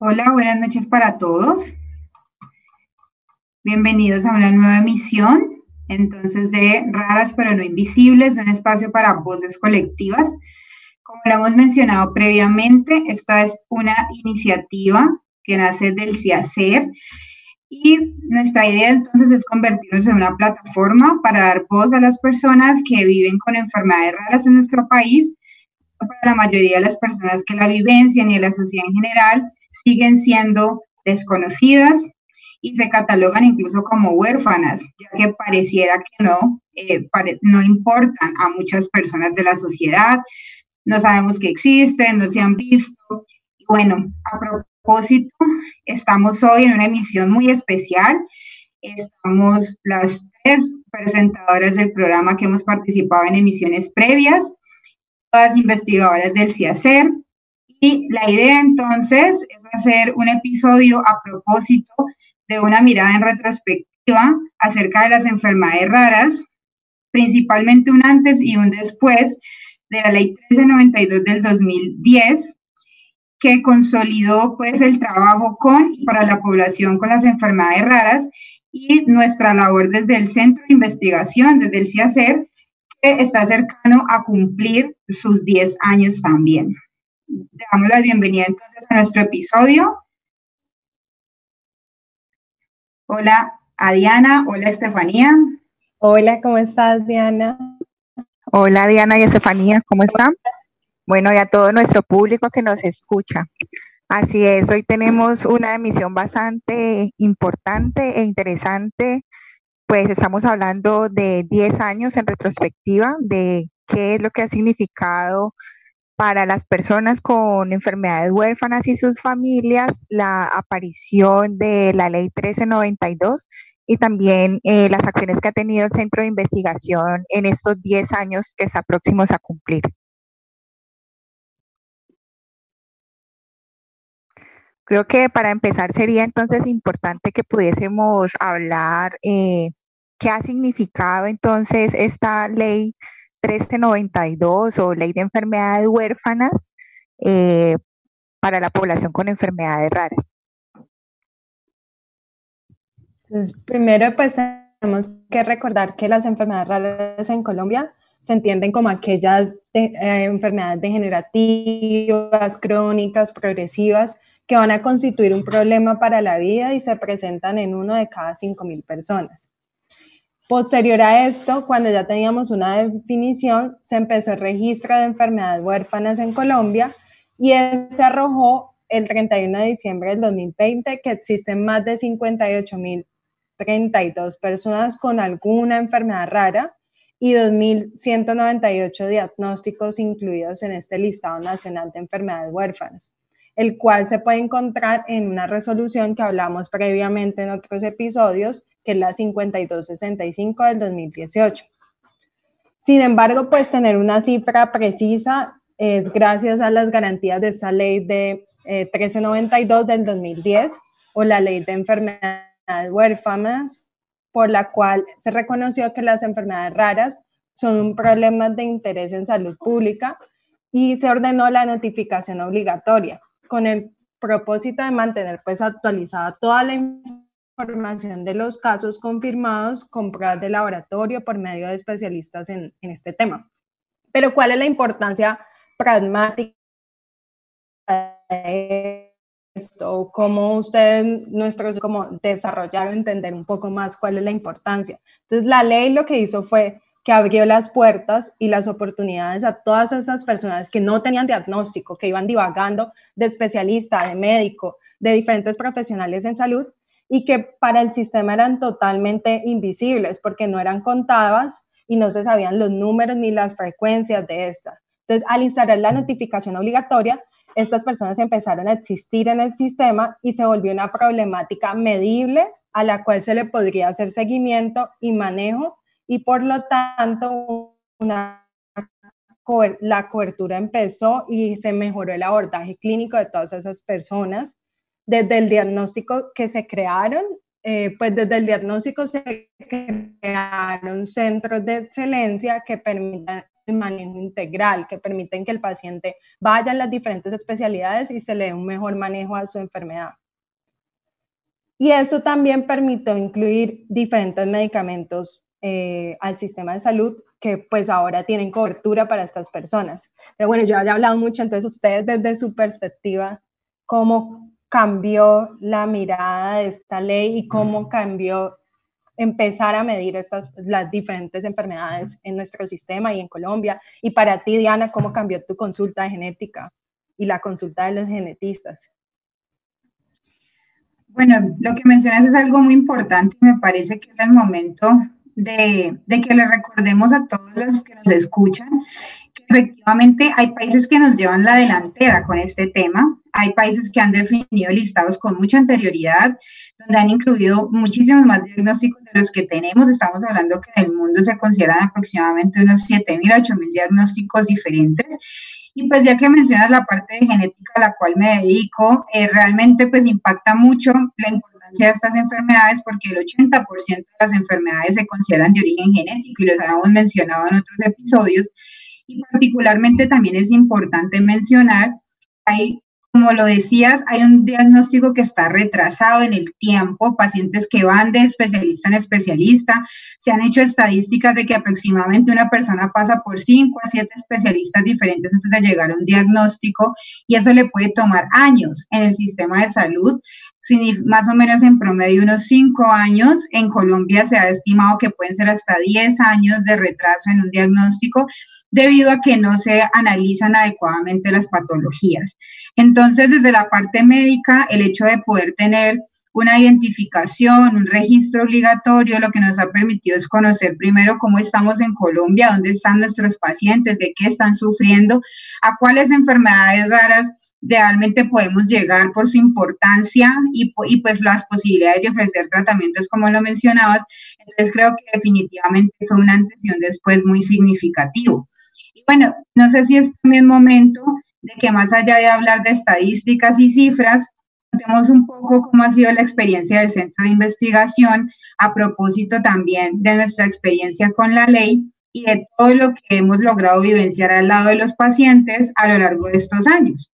Hola, buenas noches para todos. Bienvenidos a una nueva emisión, entonces, de Raras pero no Invisibles, un espacio para voces colectivas. Como lo hemos mencionado previamente, esta es una iniciativa que nace del CIACER y nuestra idea entonces es convertirnos en una plataforma para dar voz a las personas que viven con enfermedades raras en nuestro país, para la mayoría de las personas que la vivencian y la sociedad en general, siguen siendo desconocidas y se catalogan incluso como huérfanas, ya que pareciera que no, eh, no importan a muchas personas de la sociedad, no sabemos que existen, no se han visto. Bueno, a propósito, estamos hoy en una emisión muy especial. Estamos las tres presentadoras del programa que hemos participado en emisiones previas, todas investigadoras del CIACER, y la idea entonces es hacer un episodio a propósito de una mirada en retrospectiva acerca de las enfermedades raras, principalmente un antes y un después de la ley 1392 del 2010, que consolidó pues el trabajo con y para la población con las enfermedades raras y nuestra labor desde el Centro de Investigación, desde el CIACER, que está cercano a cumplir sus 10 años también damos la bienvenida entonces a nuestro episodio. Hola a Diana, hola Estefanía. Hola, ¿cómo estás Diana? Hola Diana y Estefanía, ¿cómo están? Bueno, y a todo nuestro público que nos escucha. Así es, hoy tenemos una emisión bastante importante e interesante, pues estamos hablando de 10 años en retrospectiva de qué es lo que ha significado para las personas con enfermedades huérfanas y sus familias la aparición de la ley 1392 y también eh, las acciones que ha tenido el centro de investigación en estos 10 años que está próximos a cumplir. Creo que para empezar sería entonces importante que pudiésemos hablar eh, qué ha significado entonces esta ley 1392 o Ley de Enfermedades Huérfanas eh, para la población con enfermedades raras? Primero, pues tenemos que recordar que las enfermedades raras en Colombia se entienden como aquellas eh, enfermedades degenerativas, crónicas, progresivas, que van a constituir un problema para la vida y se presentan en uno de cada 5.000 personas. Posterior a esto, cuando ya teníamos una definición, se empezó el registro de enfermedades huérfanas en Colombia y se arrojó el 31 de diciembre del 2020 que existen más de 58.032 personas con alguna enfermedad rara y 2.198 diagnósticos incluidos en este listado nacional de enfermedades huérfanas, el cual se puede encontrar en una resolución que hablamos previamente en otros episodios que es la 5265 del 2018. Sin embargo, pues tener una cifra precisa es gracias a las garantías de esta ley de 1392 eh, del 2010 o la ley de enfermedades huérfanas, por la cual se reconoció que las enfermedades raras son un problema de interés en salud pública y se ordenó la notificación obligatoria con el propósito de mantener pues actualizada toda la información de los casos confirmados con pruebas de laboratorio por medio de especialistas en, en este tema. Pero ¿cuál es la importancia pragmática de esto? ¿Cómo ustedes, nuestros, como desarrollar o entender un poco más cuál es la importancia? Entonces, la ley lo que hizo fue que abrió las puertas y las oportunidades a todas esas personas que no tenían diagnóstico, que iban divagando de especialista, de médico, de diferentes profesionales en salud, y que para el sistema eran totalmente invisibles porque no eran contadas y no se sabían los números ni las frecuencias de estas. Entonces, al instalar la notificación obligatoria, estas personas empezaron a existir en el sistema y se volvió una problemática medible a la cual se le podría hacer seguimiento y manejo y por lo tanto la cobertura empezó y se mejoró el abordaje clínico de todas esas personas desde el diagnóstico que se crearon, eh, pues desde el diagnóstico se crearon centros de excelencia que permitan manejo integral que permiten que el paciente vaya a las diferentes especialidades y se le dé un mejor manejo a su enfermedad. Y eso también permitió incluir diferentes medicamentos eh, al sistema de salud que pues ahora tienen cobertura para estas personas. Pero bueno, yo había hablado mucho, entonces ustedes desde su perspectiva, ¿cómo cambió la mirada de esta ley y cómo cambió empezar a medir estas, las diferentes enfermedades en nuestro sistema y en Colombia. Y para ti, Diana, ¿cómo cambió tu consulta de genética y la consulta de los genetistas? Bueno, lo que mencionas es algo muy importante. Me parece que es el momento de, de que le recordemos a todos los que nos escuchan que efectivamente hay países que nos llevan la delantera con este tema. Hay países que han definido listados con mucha anterioridad, donde han incluido muchísimos más diagnósticos de los que tenemos. Estamos hablando que en el mundo se consideran aproximadamente unos 7.000 a 8.000 diagnósticos diferentes. Y pues ya que mencionas la parte de genética a la cual me dedico, eh, realmente pues impacta mucho la importancia de estas enfermedades porque el 80% de las enfermedades se consideran de origen genético y los habíamos mencionado en otros episodios. Y particularmente también es importante mencionar, hay como lo decías, hay un diagnóstico que está retrasado en el tiempo, pacientes que van de especialista en especialista. Se han hecho estadísticas de que aproximadamente una persona pasa por 5 a 7 especialistas diferentes antes de llegar a un diagnóstico y eso le puede tomar años en el sistema de salud. Más o menos en promedio unos 5 años. En Colombia se ha estimado que pueden ser hasta 10 años de retraso en un diagnóstico debido a que no se analizan adecuadamente las patologías. Entonces, desde la parte médica, el hecho de poder tener una identificación, un registro obligatorio, lo que nos ha permitido es conocer primero cómo estamos en Colombia, dónde están nuestros pacientes, de qué están sufriendo, a cuáles enfermedades raras realmente podemos llegar por su importancia y, pues las posibilidades de ofrecer tratamientos como lo mencionabas. Entonces creo que definitivamente fue una antes y un después muy significativo. Y bueno, no sé si es también momento de que más allá de hablar de estadísticas y cifras, contemos un poco cómo ha sido la experiencia del centro de investigación a propósito también de nuestra experiencia con la ley y de todo lo que hemos logrado vivenciar al lado de los pacientes a lo largo de estos años.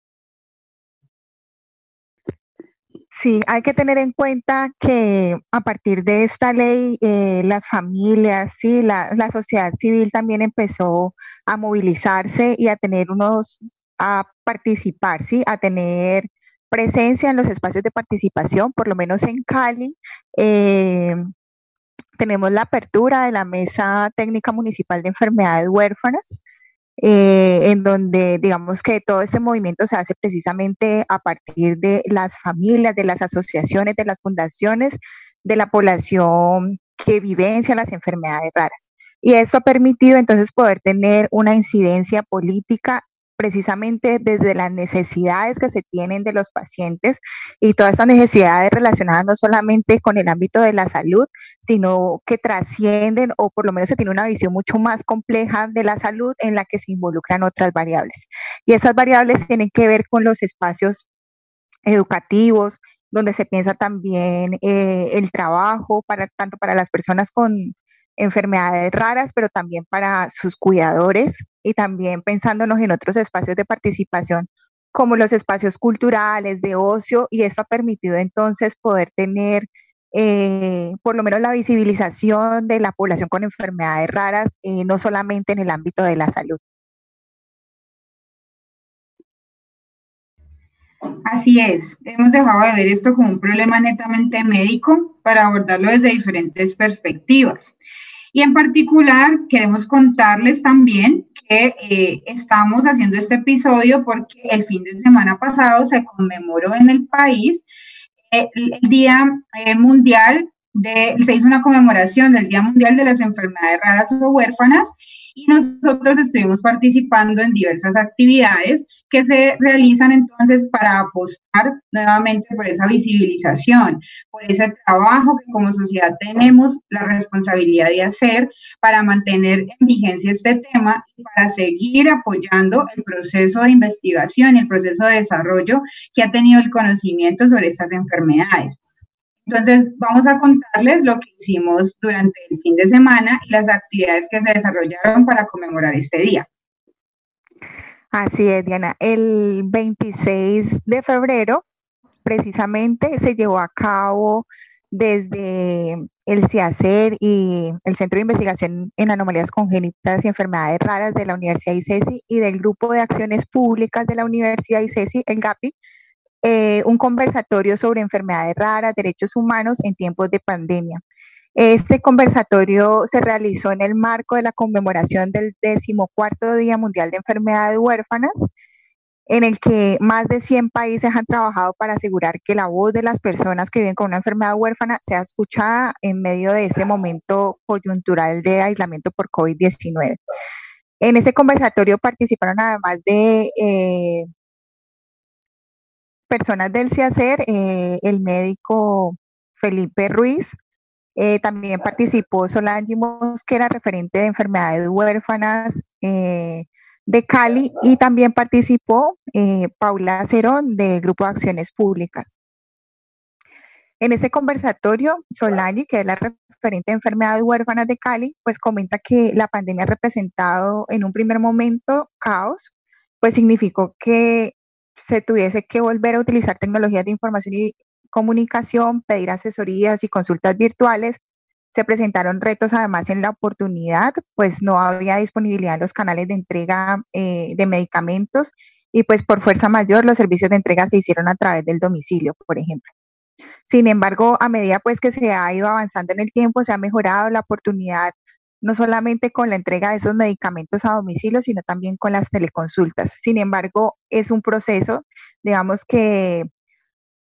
Sí, hay que tener en cuenta que a partir de esta ley, eh, las familias, sí, la, sociedad civil también empezó a movilizarse y a tener unos, a participar, sí, a tener presencia en los espacios de participación, por lo menos en Cali. Eh, tenemos la apertura de la Mesa Técnica Municipal de Enfermedades Huérfanas, eh, en donde digamos que todo este movimiento se hace precisamente a partir de las familias, de las asociaciones, de las fundaciones, de la población que vivencia las enfermedades raras. Y eso ha permitido entonces poder tener una incidencia política precisamente desde las necesidades que se tienen de los pacientes y todas estas necesidades relacionadas no solamente con el ámbito de la salud, sino que trascienden o por lo menos se tiene una visión mucho más compleja de la salud en la que se involucran otras variables. Y esas variables tienen que ver con los espacios educativos, donde se piensa también eh, el trabajo para tanto para las personas con enfermedades raras, pero también para sus cuidadores y también pensándonos en otros espacios de participación como los espacios culturales, de ocio, y esto ha permitido entonces poder tener eh, por lo menos la visibilización de la población con enfermedades raras, eh, no solamente en el ámbito de la salud. Así es, hemos dejado de ver esto como un problema netamente médico para abordarlo desde diferentes perspectivas. Y en particular queremos contarles también que eh, estamos haciendo este episodio porque el fin de semana pasado se conmemoró en el país eh, el, Día eh, Mundial se hizo una conmemoración del Día Mundial de las Enfermedades Raras o Huérfanas y nosotros estuvimos participando en diversas actividades que se realizan entonces para apostar nuevamente por esa visibilización, por ese trabajo que como sociedad tenemos la responsabilidad de hacer para mantener en vigencia este tema y para seguir apoyando el proceso de investigación y el proceso de desarrollo que ha tenido el conocimiento sobre estas enfermedades. Entonces, vamos a contarles lo que hicimos durante el fin de semana y las actividades que se desarrollaron para conmemorar este día. Así es, Diana. El 26 de febrero, precisamente, se llevó a cabo desde el CIACER y el Centro de Investigación en Anomalías Congénitas y Enfermedades Raras de la Universidad ICESI y del Grupo de Acciones Públicas de la Universidad ICESI, el GAPI, eh, un conversatorio sobre enfermedades raras, derechos humanos en tiempos de pandemia. Este conversatorio se realizó en el marco de la conmemoración del decimocuarto Día Mundial de Enfermedades Huérfanas, en el que más de 100 países han trabajado para asegurar que la voz de las personas que viven con una enfermedad huérfana sea escuchada en medio de este momento coyuntural de aislamiento por COVID-19. En ese conversatorio participaron además de eh, personas del CIACER, eh, el médico Felipe Ruiz, eh, también participó Solange Mosquera, referente de enfermedades huérfanas eh, de Cali, y también participó Paula Cerón del Grupo de Acciones Públicas. En este conversatorio, Solange, que es la referente de enfermedades huérfanas de Cali, pues comenta que la pandemia ha representado en un primer momento caos, pues significó que se tuviese que volver a utilizar tecnologías de información y comunicación, pedir asesorías y consultas virtuales. Se presentaron retos además en la oportunidad, pues no había disponibilidad en los canales de entrega eh, de medicamentos y pues por fuerza mayor los servicios de entrega se hicieron a través del domicilio, por ejemplo. Sin embargo, a medida pues que se ha ido avanzando en el tiempo, se ha mejorado la oportunidad no solamente con la entrega de esos medicamentos a domicilio, sino también con las teleconsultas. Sin embargo, es un proceso, digamos que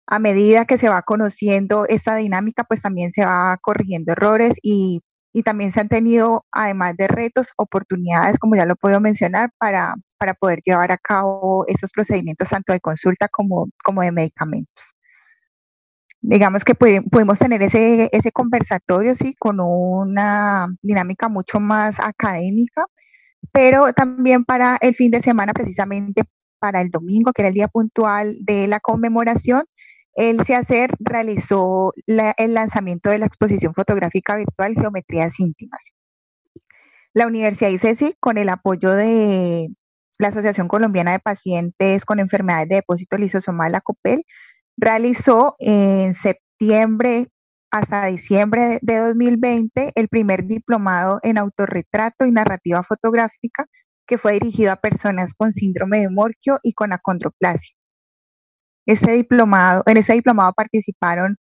a medida que se va conociendo esta dinámica, pues también se va corrigiendo errores y, también se han tenido, además de retos, oportunidades, como ya lo puedo mencionar, para, para poder llevar a cabo estos procedimientos tanto de consulta como, como de medicamentos digamos que pudimos tener ese, conversatorio, sí, con una dinámica mucho más académica, pero también para el fin de semana, precisamente para el domingo, que era el día puntual de la conmemoración, el CIACER realizó el lanzamiento de la exposición fotográfica virtual Geometrías íntimas. La Universidad ICESI, con el apoyo de la Asociación Colombiana de Pacientes con Enfermedades de Depósito Lisosomal, la COPEL, realizó en septiembre hasta diciembre de 2020 el primer diplomado en autorretrato y narrativa fotográfica que fue dirigido a personas con síndrome de Morquio y con acondroplasia. Este en este diplomado participaron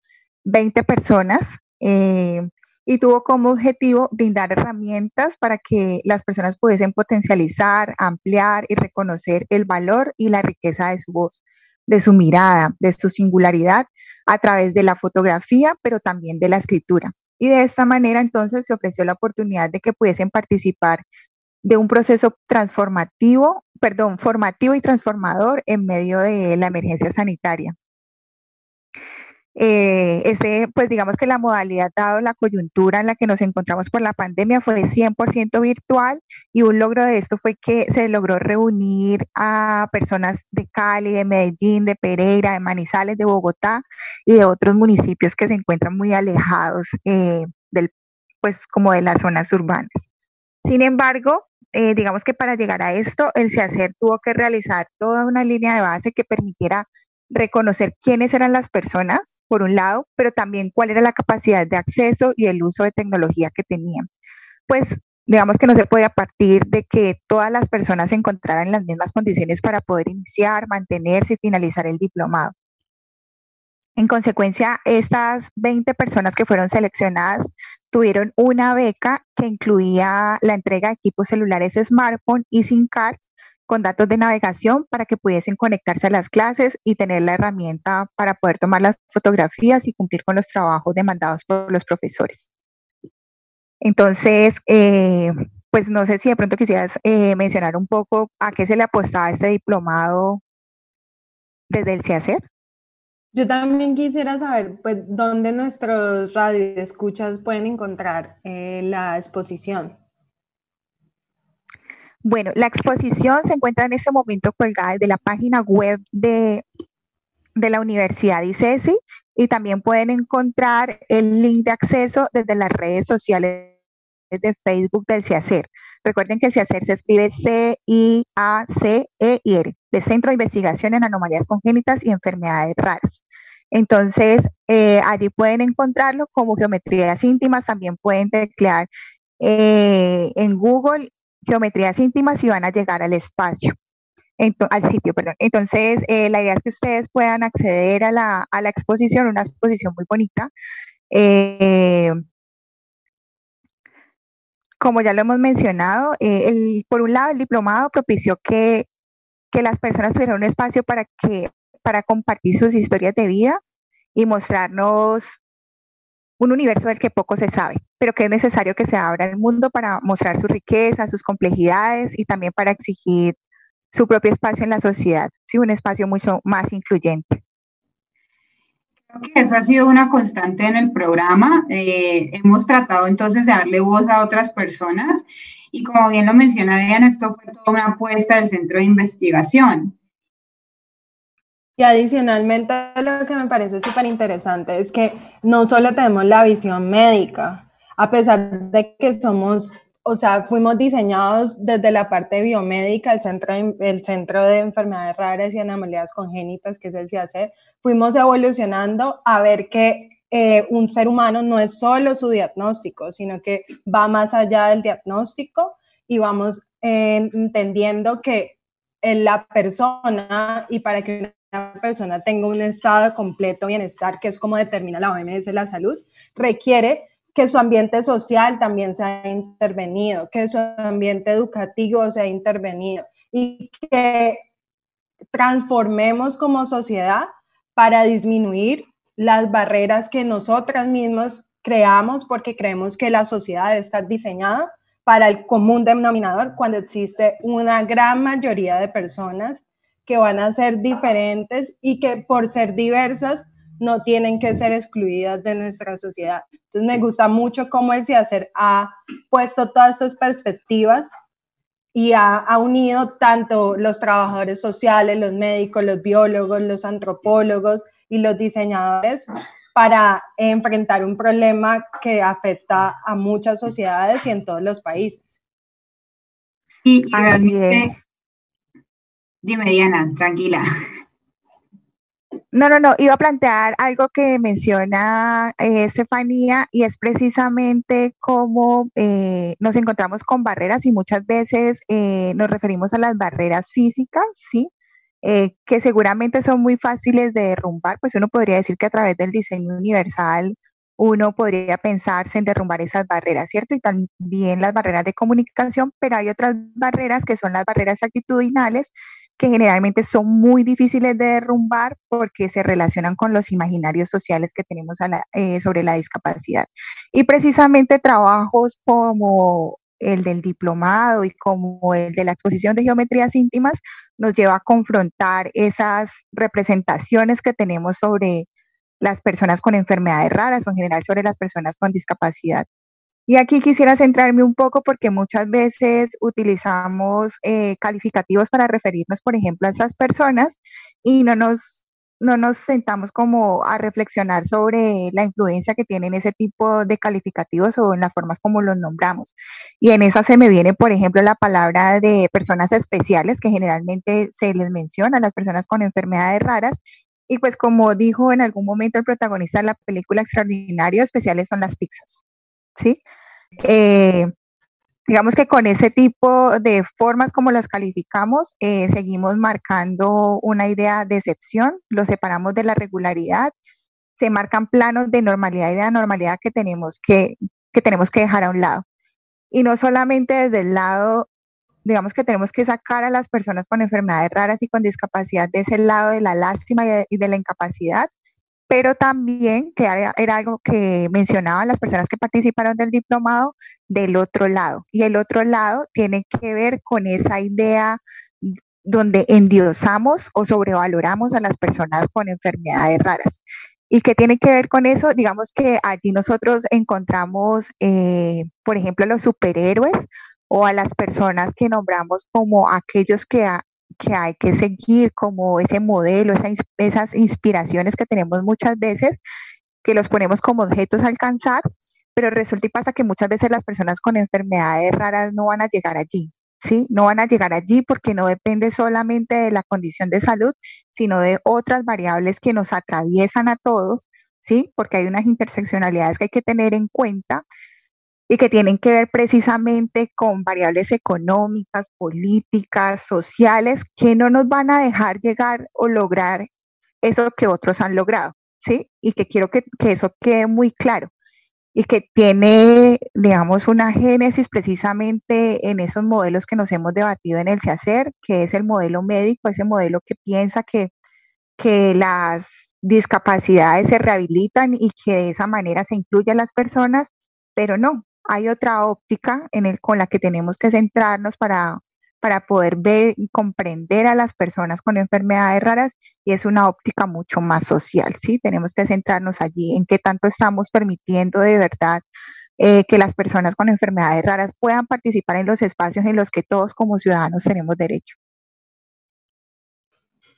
20 personas eh, y tuvo como objetivo brindar herramientas para que las personas pudiesen potencializar, ampliar y reconocer el valor y la riqueza de su voz de su mirada, de su singularidad a través de la fotografía, pero también de la escritura. Y de esta manera entonces se ofreció la oportunidad de que pudiesen participar de un proceso transformativo, perdón, formativo y transformador en medio de la emergencia sanitaria. Eh, ese, pues digamos que la modalidad, dado la coyuntura en la que nos encontramos por la pandemia, fue 100% virtual y un logro de esto fue que se logró reunir a personas de Cali, de Medellín, de Pereira, de Manizales, de Bogotá y de otros municipios que se encuentran muy alejados eh, del, pues como de las zonas urbanas. Sin embargo, eh, digamos que para llegar a esto, el CIACER tuvo que realizar toda una línea de base que permitiera reconocer quiénes eran las personas, por un lado, pero también cuál era la capacidad de acceso y el uso de tecnología que tenían. Pues digamos que no se puede partir de que todas las personas se encontraran en las mismas condiciones para poder iniciar, mantenerse y finalizar el diplomado. En consecuencia, estas 20 personas que fueron seleccionadas tuvieron una beca que incluía la entrega de equipos celulares smartphone y SIM cards con datos de navegación para que pudiesen conectarse a las clases y tener la herramienta para poder tomar las fotografías y cumplir con los trabajos demandados por los profesores. Entonces, eh, pues no sé si de pronto quisieras eh, mencionar un poco a qué se le apostaba este diplomado desde el CIACER. Yo también quisiera saber, pues, dónde nuestros radioescuchas pueden encontrar eh, la exposición. Bueno, la exposición se encuentra en este momento colgada desde la página web de, de la Universidad ICESI. y también pueden encontrar el link de acceso desde las redes sociales de Facebook del CIACER. Recuerden que el CIACER se escribe C-I-A-C-E-R, de Centro de Investigación en Anomalías Congénitas y Enfermedades Raras. Entonces, eh, allí pueden encontrarlo como geometrías íntimas, también pueden teclear eh, en Google geometrías íntimas y van a llegar al espacio, al sitio, perdón. Entonces, eh, la idea es que ustedes puedan acceder a la, a la exposición, una exposición muy bonita. como ya lo hemos mencionado, el, por un lado, el diplomado propició que, que las personas tuvieran un espacio para que para compartir sus historias de vida y mostrarnos un universo del que poco se sabe, pero que es necesario que se abra el mundo para mostrar su riqueza, sus complejidades y también para exigir su propio espacio en la sociedad, sí, un espacio mucho más incluyente. Creo que eso ha sido una constante en el programa. Eh, hemos tratado entonces de darle voz a otras personas y como bien lo menciona Diana, esto fue toda una apuesta del centro de investigación. Y adicionalmente lo que me parece súper interesante es que no solo tenemos la visión médica, a pesar de que somos, o sea, fuimos diseñados desde la parte biomédica, el centro, el centro de enfermedades raras y anomalías congénitas, que es el CIAC, fuimos evolucionando a ver que eh, un ser humano no es solo su diagnóstico, sino que va más allá del diagnóstico y vamos eh, entendiendo que en la persona y para que persona tenga un estado completo bienestar, que es como determina la OMS la salud, requiere que su ambiente social también sea intervenido, que su ambiente educativo sea intervenido y que transformemos como sociedad para disminuir las barreras que nosotras mismas creamos porque creemos que la sociedad debe estar diseñada para el común denominador cuando existe una gran mayoría de personas que van a ser diferentes y que por ser diversas no tienen que ser excluidas de nuestra sociedad. Entonces me gusta mucho cómo el CIACER ha puesto todas estas perspectivas y ha, ha, unido tanto los trabajadores sociales, los médicos, los biólogos, los antropólogos y los diseñadores para enfrentar un problema que afecta a muchas sociedades y en todos los países. Sí, realmente Dime, Diana, tranquila. No, no, no, iba a plantear algo que menciona eh, Estefanía y es precisamente cómo eh, nos encontramos con barreras y muchas veces eh, nos referimos a las barreras físicas, ¿sí? que seguramente son muy fáciles de derrumbar, pues uno podría decir que a través del diseño universal uno podría pensarse en derrumbar esas barreras, ¿cierto? Y también las barreras de comunicación, pero hay otras barreras que son las barreras actitudinales, que generalmente son muy difíciles de derrumbar porque se relacionan con los imaginarios sociales que tenemos eh, sobre la discapacidad. Y precisamente trabajos como el del diplomado y como el de la exposición de geometrías íntimas nos lleva a confrontar esas representaciones que tenemos sobre las personas con enfermedades raras o en general sobre las personas con discapacidad. Y aquí quisiera centrarme un poco porque muchas veces utilizamos eh, calificativos para referirnos, por ejemplo, a estas personas y no nos, no nos sentamos como a reflexionar sobre la influencia que tienen ese tipo de calificativos o en las formas como los nombramos. Y en esa se me viene, por ejemplo, la palabra de personas especiales que generalmente se les menciona a las personas con enfermedades raras y pues como dijo en algún momento el protagonista de la película Extraordinario, especiales son las pizzas, ¿sí? Eh, digamos que con ese tipo de formas como las calificamos, eh, seguimos marcando una idea de excepción, lo separamos de la regularidad, se marcan planos de normalidad y de anormalidad que tenemos que, que tenemos que dejar a un lado. Y no solamente desde el lado digamos que tenemos que sacar a las personas con enfermedades raras y con discapacidad de ese lado de la lástima y de, la incapacidad, pero también, que era, algo que mencionaban las personas que participaron del diplomado, del otro lado. Y el otro lado tiene que ver con esa idea donde endiosamos o sobrevaloramos a las personas con enfermedades raras. ¿Y qué tiene que ver con eso? Digamos que allí nosotros encontramos, eh, por ejemplo, los superhéroes o a las personas que nombramos como aquellos que, que hay que seguir como ese modelo, esas inspiraciones que tenemos muchas veces, que los ponemos como objetos a alcanzar, pero resulta y pasa que muchas veces las personas con enfermedades raras no van a llegar allí, ¿sí? No van a llegar allí porque no depende solamente de la condición de salud, sino de otras variables que nos atraviesan a todos, ¿sí? Porque hay unas interseccionalidades que hay que tener en cuenta y que tienen que ver precisamente con variables económicas, políticas, sociales, que no nos van a dejar llegar o lograr eso que otros han logrado, ¿sí? Y que quiero que, eso quede muy claro y que tiene, digamos, una génesis precisamente en esos modelos que nos hemos debatido en el CEACER, que es el modelo médico, ese modelo que piensa que, que las discapacidades se rehabilitan y que de esa manera se incluyen las personas, pero no, hay otra óptica en el, con la que tenemos que centrarnos para, poder ver y comprender a las personas con enfermedades raras y es una óptica mucho más social, ¿sí? Tenemos que centrarnos allí en qué tanto estamos permitiendo de verdad eh, que las personas con enfermedades raras puedan participar en los espacios en los que todos como ciudadanos tenemos derecho.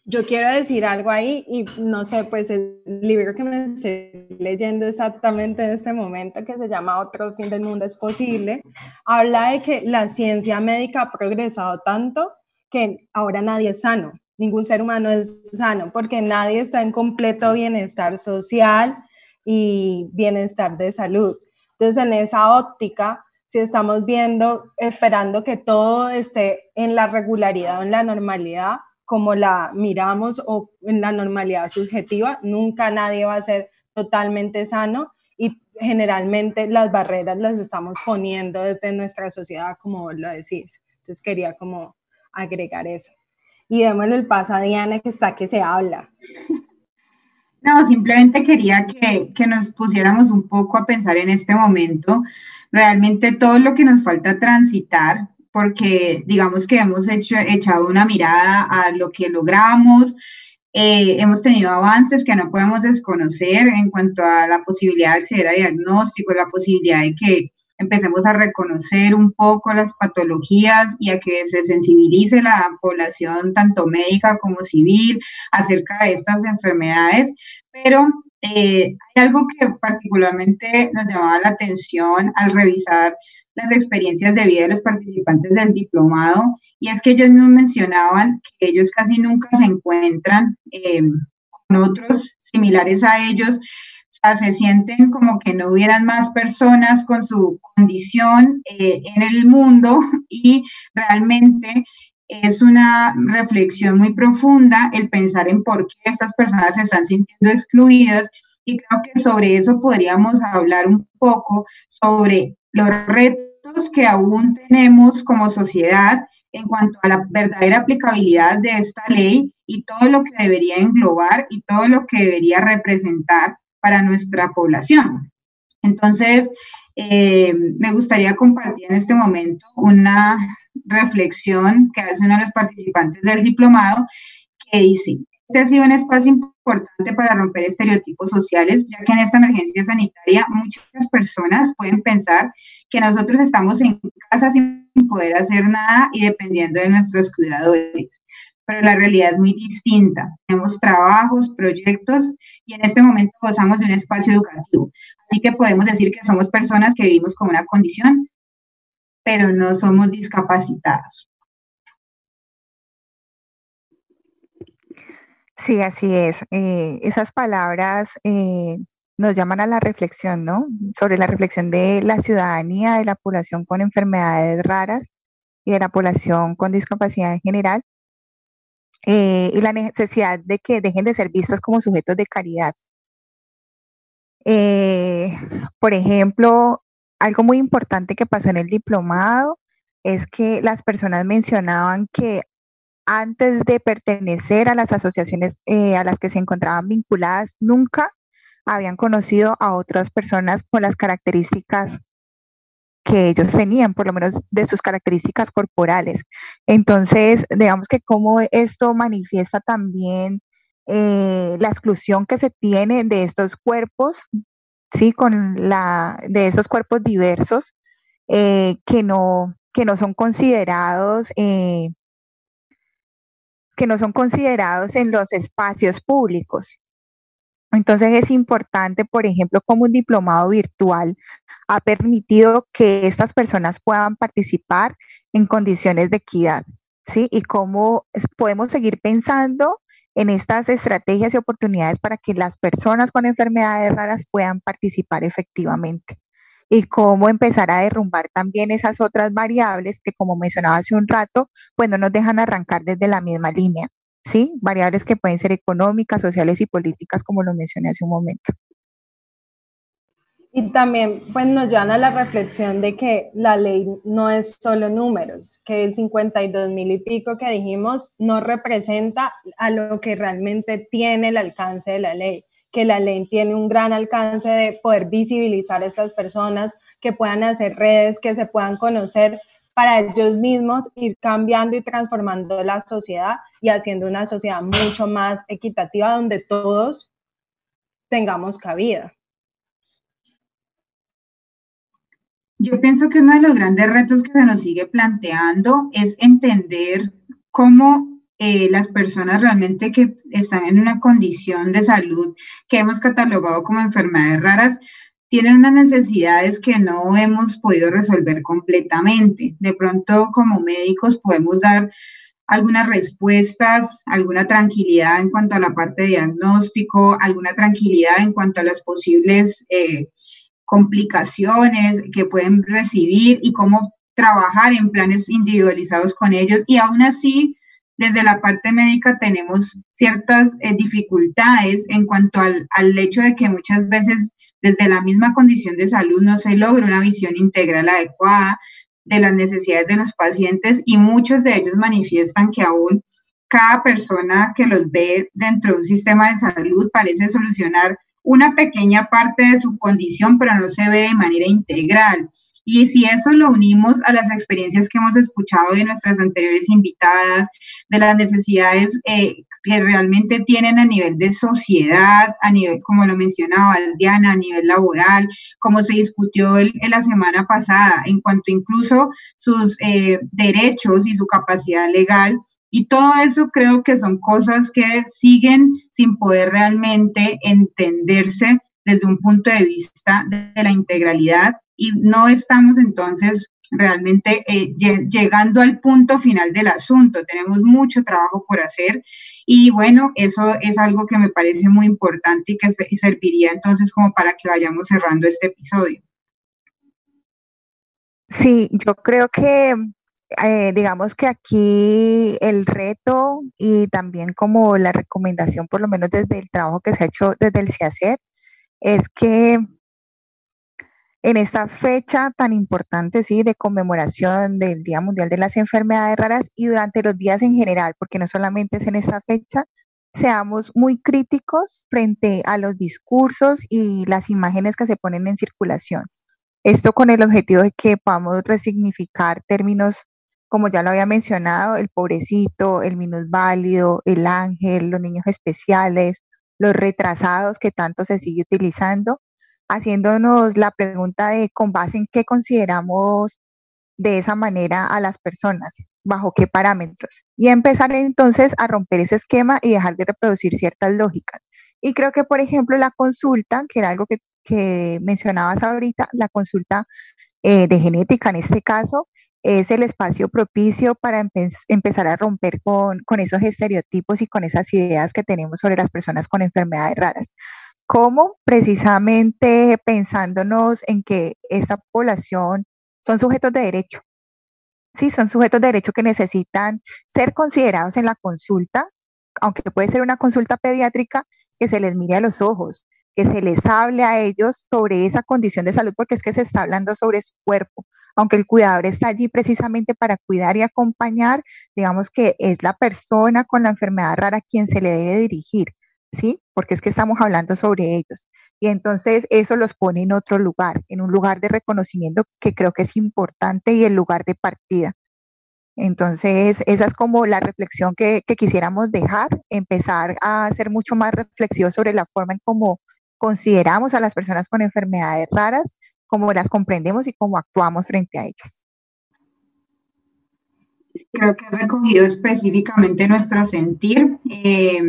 Yo quiero decir algo ahí y no sé, pues el libro que me estoy leyendo exactamente en este momento, que se llama Otro fin del mundo es posible, habla de que la ciencia médica ha progresado tanto que ahora nadie es sano, ningún ser humano es sano, porque nadie está en completo bienestar social y bienestar de salud. Entonces, en esa óptica, si estamos viendo, esperando que todo esté en la regularidad o en la normalidad, como la miramos o en la normalidad subjetiva, nunca nadie va a ser totalmente sano y generalmente las barreras las estamos poniendo desde nuestra sociedad, como lo decís. Entonces quería como agregar eso. Y démosle el paso a Diana que está que se habla. No, simplemente quería que, que, nos pusiéramos un poco a pensar en este momento, realmente todo lo que nos falta transitar porque digamos que hemos hecho, echado una mirada a lo que logramos, eh, hemos tenido avances que no podemos desconocer en cuanto a la posibilidad de acceder a diagnóstico, la posibilidad de que empecemos a reconocer un poco las patologías y a que se sensibilice la población, tanto médica como civil, acerca de estas enfermedades. Pero eh, hay algo que particularmente nos llamaba la atención al revisar las experiencias de vida de los participantes del diplomado y es que ellos nos mencionaban que ellos casi nunca se encuentran eh, con otros similares a ellos, se sienten como que no hubieran más personas con su condición eh, en el mundo y realmente es una reflexión muy profunda el pensar en por qué estas personas se están sintiendo excluidas y creo que sobre eso podríamos hablar un poco sobre los retos que aún tenemos como sociedad en cuanto a la verdadera aplicabilidad de esta ley y todo lo que debería englobar y todo lo que debería representar para nuestra población. Entonces, eh, me gustaría compartir en este momento una reflexión que hace uno de los participantes del diplomado que dice, este ha sido un espacio importante para romper estereotipos sociales, ya que en esta emergencia sanitaria muchas personas pueden pensar que nosotros estamos en casa sin poder hacer nada y dependiendo de nuestros cuidadores. Pero la realidad es muy distinta. Tenemos trabajos, proyectos y en este momento gozamos de un espacio educativo. Así que podemos decir que somos personas que vivimos con una condición, pero no somos discapacitados. Sí, así es. Eh, esas palabras eh, nos llaman a la reflexión, ¿no? Sobre la reflexión de la ciudadanía, de la población con enfermedades raras y de la población con discapacidad en general, eh, y la necesidad de que dejen de ser vistas como sujetos de caridad. por ejemplo, algo muy importante que pasó en el diplomado es que las personas mencionaban que antes de pertenecer a las asociaciones eh, a las que se encontraban vinculadas, nunca habían conocido a otras personas con las características que ellos tenían, por lo menos de sus características corporales. Entonces, digamos que cómo esto manifiesta también eh, la exclusión que se tiene de estos cuerpos, sí, con la de esos cuerpos diversos eh, que no que no son considerados que no son considerados en los espacios públicos. Entonces es importante, por ejemplo, como un diplomado virtual ha permitido que estas personas puedan participar en condiciones de equidad, ¿sí? Y cómo podemos seguir pensando en estas estrategias y oportunidades para que las personas con enfermedades raras puedan participar efectivamente. Y cómo empezar a derrumbar también esas otras variables que, como mencionaba hace un rato, pues no nos dejan arrancar desde la misma línea. ¿Sí? Variables que pueden ser económicas, sociales y políticas, como lo mencioné hace un momento. Y también pues, nos llevan a la reflexión de que la ley no es solo números, que el 52 mil y pico que dijimos no representa a lo que realmente tiene el alcance de la ley, que la ley tiene un gran alcance de poder visibilizar a esas personas, que puedan hacer redes, que se puedan conocer para ellos mismos, ir cambiando y transformando la sociedad y haciendo una sociedad mucho más equitativa donde todos tengamos cabida. Yo pienso que uno de los grandes retos que se nos sigue planteando es entender cómo eh, las personas realmente que están en una condición de salud que hemos catalogado como enfermedades raras tienen unas necesidades que no hemos podido resolver completamente. De pronto, como médicos, podemos dar algunas respuestas, alguna tranquilidad en cuanto a la parte de diagnóstico, alguna tranquilidad en cuanto a las posibles eh, complicaciones que pueden recibir y cómo trabajar en planes individualizados con ellos. Y aún así, desde la parte médica tenemos ciertas eh, dificultades en cuanto al, al, hecho de que muchas veces desde la misma condición de salud no se logra una visión integral adecuada de las necesidades de los pacientes y muchos de ellos manifiestan que aún cada persona que los ve dentro de un sistema de salud parece solucionar una pequeña parte de su condición, pero no se ve de manera integral. Y si eso lo unimos a las experiencias que hemos escuchado de nuestras anteriores invitadas, de las necesidades eh, que realmente tienen a nivel de sociedad, a nivel, como lo mencionaba Diana, a nivel laboral, como se discutió en la semana pasada, en cuanto incluso sus eh, derechos y su capacidad legal, y todo eso creo que son cosas que siguen sin poder realmente entenderse desde un punto de vista de la integralidad y no estamos entonces realmente eh, llegando al punto final del asunto. Tenemos mucho trabajo por hacer y bueno, eso es algo que me parece muy importante y que serviría entonces como para que vayamos cerrando este episodio. Sí, yo creo que eh, digamos que aquí el reto y también como la recomendación, por lo menos desde el trabajo que se ha hecho desde el CIACER, es que en esta fecha tan importante, sí, de conmemoración del Día Mundial de las Enfermedades Raras y durante los días en general, porque no solamente es en esta fecha, seamos muy críticos frente a los discursos y las imágenes que se ponen en circulación. Esto con el objetivo de que podamos resignificar términos como ya lo había mencionado, el pobrecito, el minusválido, el ángel, los niños especiales, los retrasados que tanto se sigue utilizando, haciéndonos la pregunta de con base en qué consideramos de esa manera a las personas, bajo qué parámetros, y empezar entonces a romper ese esquema y dejar de reproducir ciertas lógicas. Y creo que, por ejemplo, la consulta, que era algo que, mencionabas ahorita, la consulta eh, de genética en este caso, es el espacio propicio para empezar a romper con, esos estereotipos y con esas ideas que tenemos sobre las personas con enfermedades raras. ¿Cómo? Precisamente pensándonos en que esta población son sujetos de derecho. Sí, son sujetos de derecho que necesitan ser considerados en la consulta, aunque puede ser una consulta pediátrica, que se les mire a los ojos, que se les hable a ellos sobre esa condición de salud, porque es que se está hablando sobre su cuerpo, aunque el cuidador está allí precisamente para cuidar y acompañar, digamos que es la persona con la enfermedad rara quien se le debe dirigir, ¿sí? Porque es que estamos hablando sobre ellos. Y entonces eso los pone en otro lugar, en un lugar de reconocimiento que creo que es importante y el lugar de partida. Entonces, esa es como la reflexión que, quisiéramos dejar, empezar a ser mucho más reflexivos sobre la forma en cómo consideramos a las personas con enfermedades raras, cómo las comprendemos y cómo actuamos frente a ellas. Creo que has recogido específicamente nuestro sentir. Eh,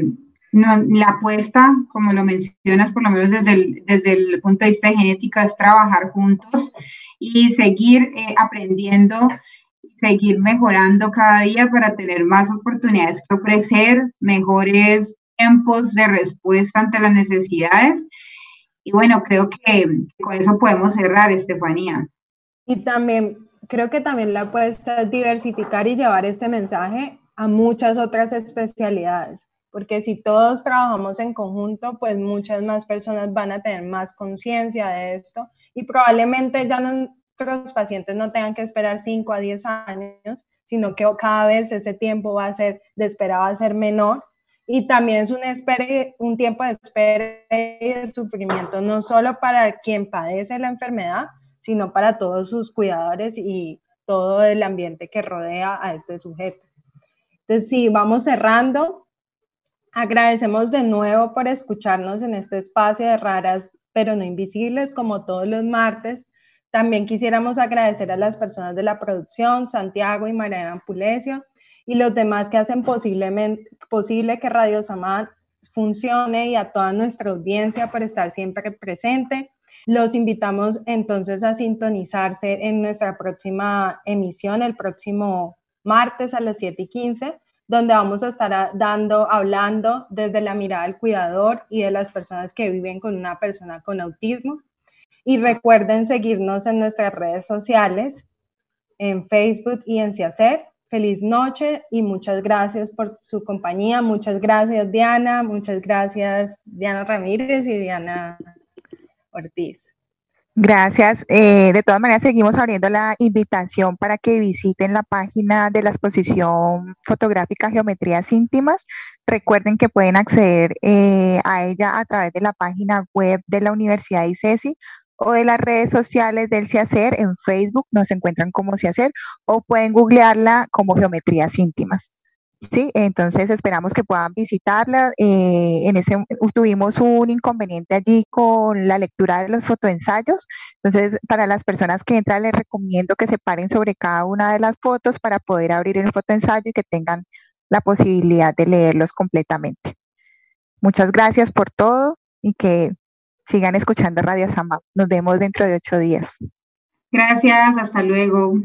la apuesta, como lo mencionas, por lo menos desde el, desde el punto de vista de genética, es trabajar juntos y seguir eh, aprendiendo, seguir mejorando cada día para tener más oportunidades que ofrecer, mejores tiempos de respuesta ante las necesidades. Y bueno, creo que con eso podemos cerrar, Estefanía. Y también, creo que también la apuesta es diversificar y llevar este mensaje a muchas otras especialidades porque si todos trabajamos en conjunto, pues muchas más personas van a tener más conciencia de esto y probablemente ya nuestros pacientes no tengan que esperar 5 a 10 años, sino que cada vez ese tiempo va a ser de espera va a ser menor y también es un, espere, un tiempo de espera y de sufrimiento no solo para quien padece la enfermedad, sino para todos sus cuidadores y todo el ambiente que rodea a este sujeto. Entonces, sí, vamos cerrando. Agradecemos de nuevo por escucharnos en este espacio de raras pero no invisibles como todos los martes. También quisiéramos agradecer a las personas de la producción, Santiago y Mariana Pulesio, y los demás que hacen posiblemente, posible que Radio Samán funcione y a toda nuestra audiencia por estar siempre presente. Los invitamos entonces a sintonizarse en nuestra próxima emisión el próximo martes a las 7 y 15 donde vamos a estar dando, hablando desde la mirada del cuidador y de las personas que viven con una persona con autismo. Y recuerden seguirnos en nuestras redes sociales, en Facebook y en Ciacer. Feliz noche y muchas gracias por su compañía. Muchas gracias, Diana. Muchas gracias, Diana Ramírez y Diana Ortiz. Gracias. Eh, de todas maneras, seguimos abriendo la invitación para que visiten la página de la exposición fotográfica Geometrías íntimas. Recuerden que pueden acceder eh, a ella a través de la página web de la Universidad ICESI o de las redes sociales del CIACER. En Facebook nos encuentran como CIACER o pueden googlearla como Geometrías íntimas. Sí, entonces esperamos que puedan visitarla. Eh, en ese tuvimos un inconveniente allí con la lectura de los fotoensayos. Entonces, para las personas que entran, les recomiendo que se paren sobre cada una de las fotos para poder abrir el fotoensayo y que tengan la posibilidad de leerlos completamente. Muchas gracias por todo y que sigan escuchando Radio Sama. Nos vemos dentro de ocho días. Gracias, hasta luego.